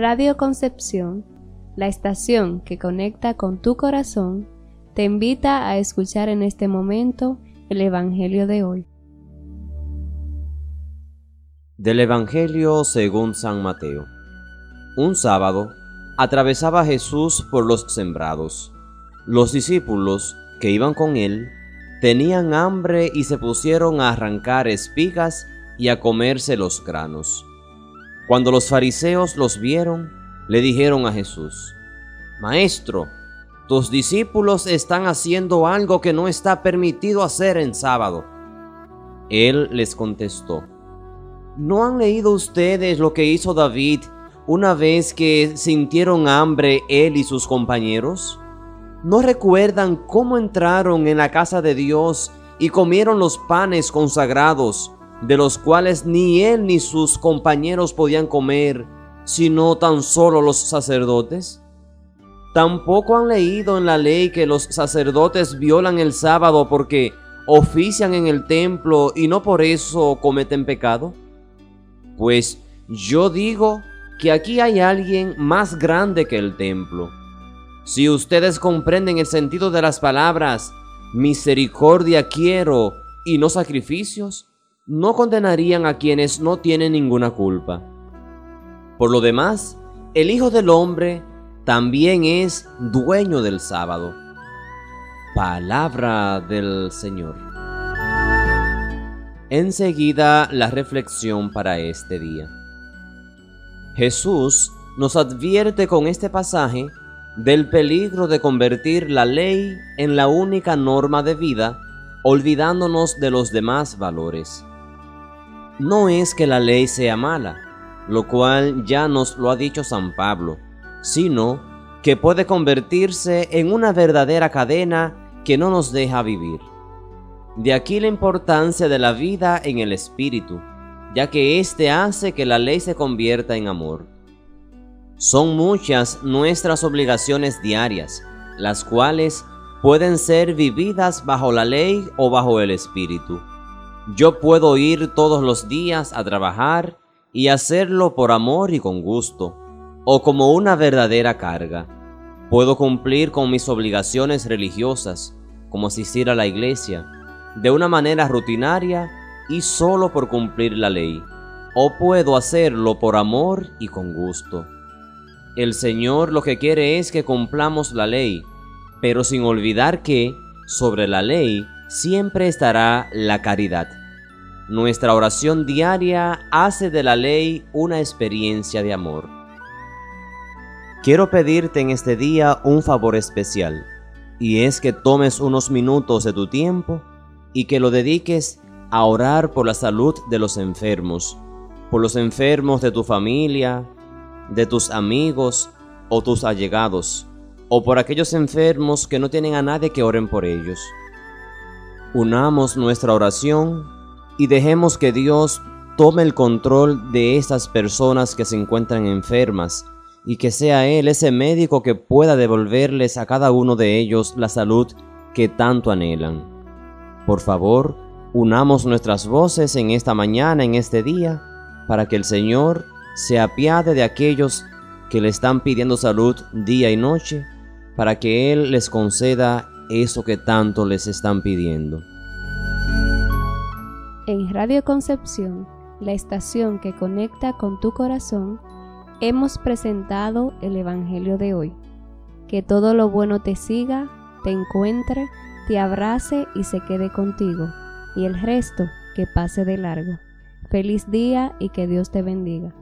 Radio Concepción, la estación que conecta con tu corazón, te invita a escuchar en este momento el Evangelio de hoy. Del Evangelio según San Mateo. Un sábado atravesaba Jesús por los sembrados. Los discípulos que iban con él tenían hambre y se pusieron a arrancar espigas y a comerse los granos. Cuando los fariseos los vieron, le dijeron a Jesús, Maestro, tus discípulos están haciendo algo que no está permitido hacer en sábado. Él les contestó, ¿no han leído ustedes lo que hizo David una vez que sintieron hambre él y sus compañeros? ¿No recuerdan cómo entraron en la casa de Dios y comieron los panes consagrados, de los cuales ni él ni sus compañeros podían comer, sino tan solo los sacerdotes? Tampoco han leído en la ley que los sacerdotes violan el sábado porque ofician en el templo y no por eso cometen pecado? Pues yo digo que aquí hay alguien más grande que el templo. Si ustedes comprenden el sentido de las palabras, misericordia quiero y no sacrificios, no condenarían a quienes no tienen ninguna culpa. Por lo demás, el Hijo del Hombre también es dueño del sábado. Palabra del Señor. Enseguida la reflexión para este día. Jesús nos advierte con este pasaje del peligro de convertir la ley en la única norma de vida, olvidándonos de los demás valores. No es que la ley sea mala, lo cual ya nos lo ha dicho San Pablo, sino que puede convertirse en una verdadera cadena que no nos deja vivir. De aquí la importancia de la vida en el Espíritu, ya que éste hace que la ley se convierta en amor. Son muchas nuestras obligaciones diarias, las cuales pueden ser vividas bajo la ley o bajo el Espíritu. Yo puedo ir todos los días a trabajar y hacerlo por amor y con gusto, o como una verdadera carga. Puedo cumplir con mis obligaciones religiosas, como asistir a la iglesia, de una manera rutinaria y solo por cumplir la ley, o puedo hacerlo por amor y con gusto. El Señor lo que quiere es que cumplamos la ley, pero sin olvidar que sobre la ley siempre estará la caridad. Nuestra oración diaria hace de la ley una experiencia de amor. Quiero pedirte en este día un favor especial, y es que tomes unos minutos de tu tiempo y que lo dediques a orar por la salud de los enfermos, por los enfermos de tu familia, de tus amigos o tus allegados, o por aquellos enfermos que no tienen a nadie que oren por ellos. Unamos nuestra oración y dejemos que Dios tome el control de estas personas que se encuentran enfermas y que sea Él ese médico que pueda devolverles a cada uno de ellos la salud que tanto anhelan. Por favor, unamos nuestras voces en esta mañana, en este día, para que el Señor se apiade de aquellos que le están pidiendo salud día y noche, para que Él les conceda eso que tanto les están pidiendo. En Radio Concepción, la estación que conecta con tu corazón, hemos presentado el Evangelio de hoy. Que todo lo bueno te siga, te encuentre, te abrace y se quede contigo, y el resto que pase de largo. Feliz día y que Dios te bendiga.